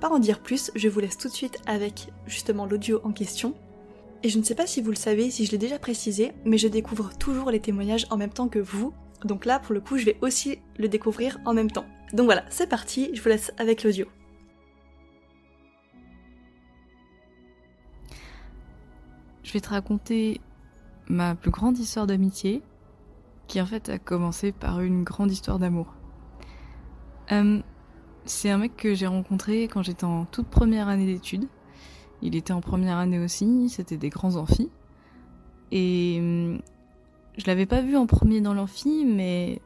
pas en dire plus, je vous laisse tout de suite avec justement l'audio en question. Et je ne sais pas si vous le savez, si je l'ai déjà précisé, mais je découvre toujours les témoignages en même temps que vous. Donc là, pour le coup, je vais aussi le découvrir en même temps. Donc voilà, c'est parti, je vous laisse avec l'audio. Je vais te raconter ma plus grande histoire d'amitié, qui en fait a commencé par une grande histoire d'amour. Euh, c'est un mec que j'ai rencontré quand j'étais en toute première année d'études. Il était en première année aussi, c'était des grands amphis. Et hum, je l'avais pas vu en premier dans l'amphi, mais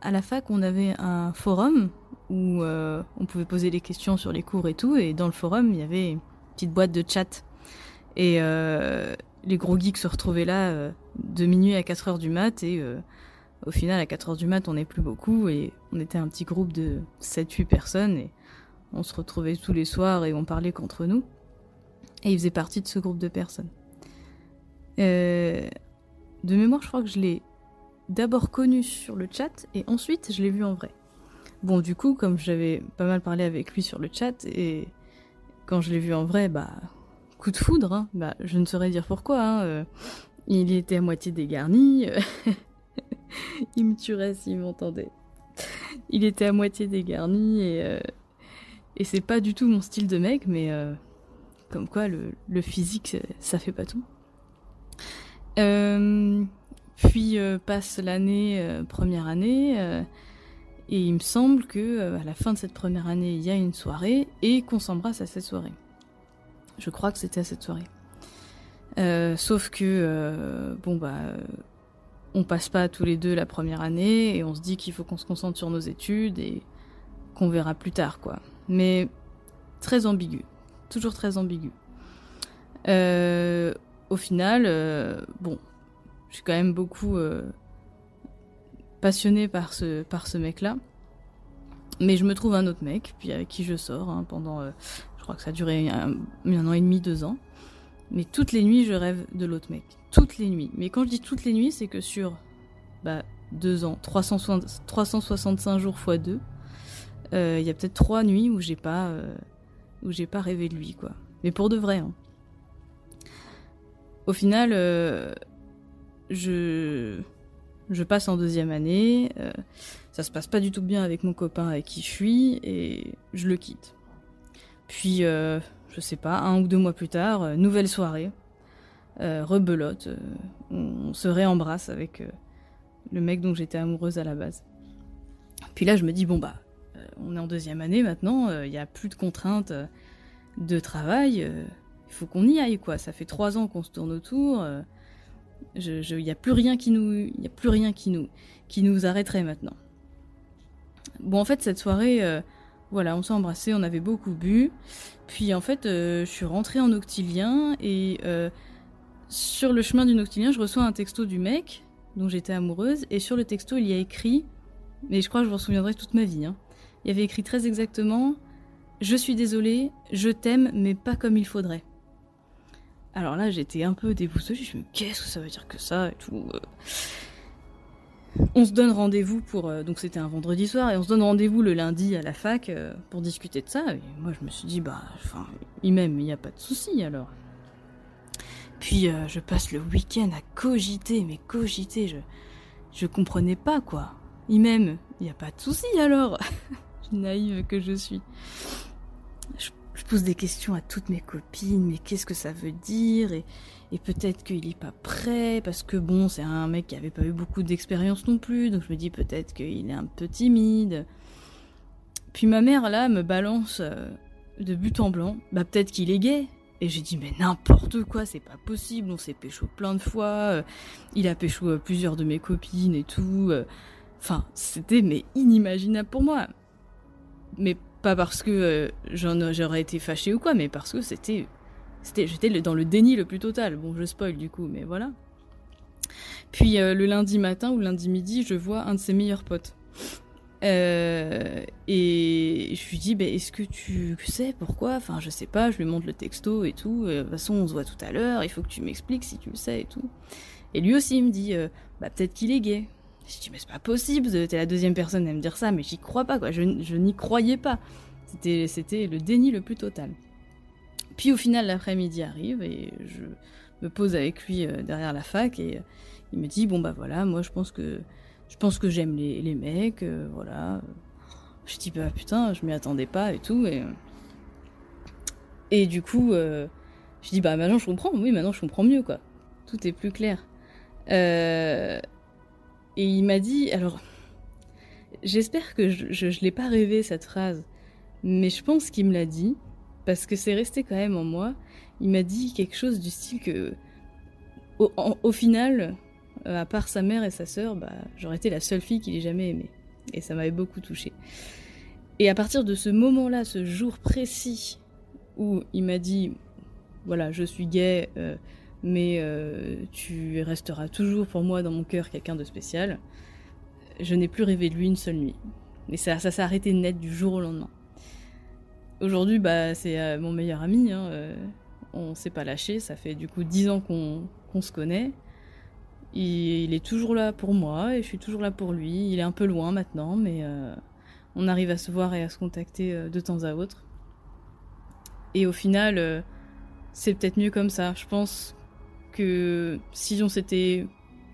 à la fac, on avait un forum où euh, on pouvait poser des questions sur les cours et tout. Et dans le forum, il y avait une petite boîte de chat. Et euh, les gros geeks se retrouvaient là euh, de minuit à 4 heures du mat. Et au final, à 4 heures du mat, on n'est plus beaucoup. Et on était un petit groupe de 7-8 personnes. Et on se retrouvait tous les soirs et on parlait qu'entre nous. Et il faisait partie de ce groupe de personnes. de mémoire, je crois que je l'ai d'abord connu sur le chat et ensuite je l'ai vu en vrai. Bon, du coup, comme j'avais pas mal parlé avec lui sur le chat et quand je l'ai vu en vrai, bah, coup de foudre, hein, bah, je ne saurais dire pourquoi. Hein, euh, il était à moitié dégarni. il me tuerait s'il m'entendait. Il était à moitié dégarni et, euh, et c'est pas du tout mon style de mec, mais euh, comme quoi le, physique, ça fait pas tout. Euh, puis passe l'année, première année, et il me semble que à la fin de cette première année, il y a une soirée et qu'on s'embrasse à cette soirée. Je crois que c'était à cette soirée. sauf que bon bah on passe pas tous les deux la première année et on se dit qu'il faut qu'on se concentre sur nos études et qu'on verra plus tard quoi. Mais très ambigu, toujours très ambigu. au final, bon, je suis quand même beaucoup euh, passionnée par ce, par ce mec-là. Mais je me trouve un autre mec, puis avec qui je sors hein, pendant, euh, je crois que ça a duré un, an et demi, deux ans. Mais toutes les nuits, je rêve de l'autre mec. Toutes les nuits. Mais quand je dis toutes les nuits, c'est que sur bah, deux ans, 365 jours fois deux, euh, il y a peut-être trois nuits où j'ai pas, où j'ai pas rêvé de lui, quoi. Mais pour de vrai. Hein. Au final, je, je passe en deuxième année, euh, ça se passe pas du tout bien avec mon copain avec qui je suis, et je le quitte. Puis, euh, je sais pas, un ou deux mois plus tard, euh, nouvelle soirée, rebelote, on se réembrasse avec le mec dont j'étais amoureuse à la base. Puis là, je me dis, bon bah, on est en deuxième année maintenant, il n'y a plus de contraintes de travail, il faut qu'on y aille quoi. Ça fait trois ans qu'on se tourne autour, il n'y a plus rien qui nous, a plus rien qui nous, qui nous arrêterait maintenant. Bon, en fait, cette soirée, euh, voilà, on s'est embrassé, on avait beaucoup bu. Puis en fait, euh, je suis rentrée en octilien et euh, sur le chemin du octilien, je reçois un texto du mec dont j'étais amoureuse. Et sur le texto, il y a écrit, mais je crois que je m'en souviendrai toute ma vie. Hein. il y avait écrit très exactement Je suis désolée, je t'aime, mais pas comme il faudrait. Alors là, j'étais un peu déboussolée. Je me suis dit, qu'est-ce que ça veut dire que ça et tout. Euh. On se donne rendez-vous pour. Euh, donc c'était un vendredi soir et on se donne rendez-vous le lundi à la fac euh, pour discuter de ça. Et moi, je me suis dit, bah, enfin, il m'aime, il n'y a pas de souci alors. Puis je passe le week-end à cogiter, mais cogiter, je. Je comprenais pas quoi. Il m'aime, il n'y a pas de souci alors. Naïve que je suis. Je pose des questions à toutes mes copines, mais qu'est-ce que ça veut dire Et, peut-être qu'il est pas prêt, parce que bon, c'est un mec qui avait pas eu beaucoup d'expérience non plus, donc je me dis peut-être qu'il est un peu timide. Puis ma mère, là, me balance euh, de but en blanc, bah peut-être qu'il est gay. Et j'ai dit, mais n'importe quoi, c'est pas possible, on s'est pécho plein de fois, euh, il a pécho euh, plusieurs de mes copines et tout. Enfin, c'était mais inimaginable pour moi. Mais pas parce que j'aurais été fâchée ou quoi, mais parce que c'était. c'était J'étais dans le déni le plus total. Bon, je spoil du coup, mais voilà. Puis le lundi matin ou lundi midi, je vois un de ses meilleurs potes. Euh, et je lui dis, bah, est-ce que tu sais pourquoi? Enfin, je sais pas, je lui montre le texto et tout. Euh, de toute façon, on se voit tout à l'heure, il faut que tu m'expliques si tu le sais et tout. Et lui aussi, il me dit, euh, bah, peut-être qu'il est gay. Je dis, mais c'est pas possible, t'es la deuxième personne à me dire ça, mais j'y crois pas, quoi. Je, n'y croyais pas. C'était, le déni le plus total. Puis au final, l'après-midi arrive et je me pose avec lui derrière la fac et il me dit, bon, bah voilà, moi je pense que je pense que j'aime les, les, mecs, euh, voilà. Je dis bah putain, je m'y attendais pas et tout. Et, et du coup, euh, je dis bah maintenant je comprends, oui maintenant je comprends mieux quoi. Tout est plus clair. Euh, et il m'a dit, alors j'espère que je, je, l'ai pas rêvé cette phrase, mais je pense qu'il me l'a dit parce que c'est resté quand même en moi. Il m'a dit quelque chose du style que au, au final, euh, à part sa mère et sa sœur, bah, j'aurais été la seule fille qu'il ait jamais aimée. Et ça m'avait beaucoup touchée. Et à partir de ce moment-là, ce jour précis où il m'a dit, voilà, je suis gay, euh, mais euh, tu resteras toujours pour moi dans mon cœur quelqu'un de spécial, je n'ai plus rêvé de lui une seule nuit. Et ça, ça s'est arrêté net du jour au lendemain. Aujourd'hui, bah, c'est mon meilleur ami. Hein, on s'est pas lâché. Ça fait du coup dix ans qu'on se connaît. Il, est toujours là pour moi et je suis toujours là pour lui. Il est un peu loin maintenant, mais euh, on arrive à se voir et à se contacter euh, de temps à autre. Et au final, euh, c'est peut-être mieux comme ça. Je pense que si on s'était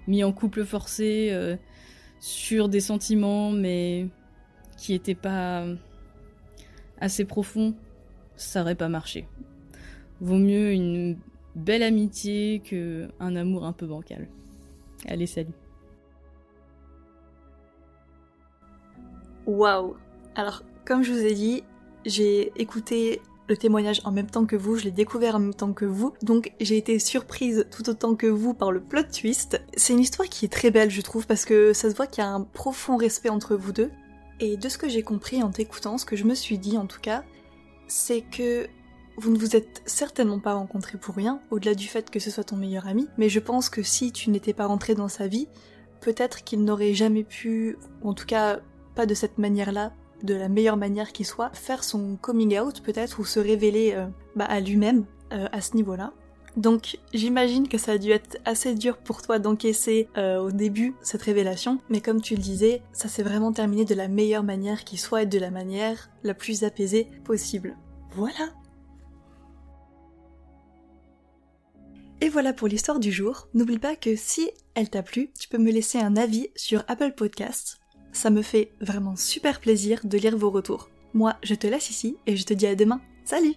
mis en couple forcé sur des sentiments, mais qui n'étaient pas assez profonds, ça n'aurait pas marché. Vaut mieux une belle amitié qu'un amour un peu bancal. Allez, salut. Waouh Alors, comme je vous ai dit, j'ai écouté le témoignage en même temps que vous, je l'ai découvert en même temps que vous, donc j'ai été surprise tout autant que vous par le plot twist. C'est une histoire qui est très belle, je trouve, parce que ça se voit qu'il y a un profond respect entre vous deux. Et de ce que j'ai compris en t'écoutant, ce que je me suis dit en tout cas, c'est que vous ne vous êtes certainement pas rencontrés pour rien, au-delà du fait que ce soit ton meilleur ami, mais je pense que si tu n'étais pas rentré dans sa vie, peut-être qu'il n'aurait jamais pu, en tout cas pas de cette manière-là, de la meilleure manière qui soit, faire son coming out peut-être ou se révéler euh, bah, à lui-même euh, à ce niveau-là. Donc j'imagine que ça a dû être assez dur pour toi d'encaisser euh, au début cette révélation, mais comme tu le disais, ça s'est vraiment terminé de la meilleure manière qui soit et de la manière la plus apaisée possible. Voilà, Et voilà pour l'histoire du jour. N'oublie pas que si elle t'a plu, tu peux me laisser un avis sur Apple Podcasts. Ça me fait vraiment super plaisir de lire vos retours. Moi, je te laisse ici et je te dis à demain. Salut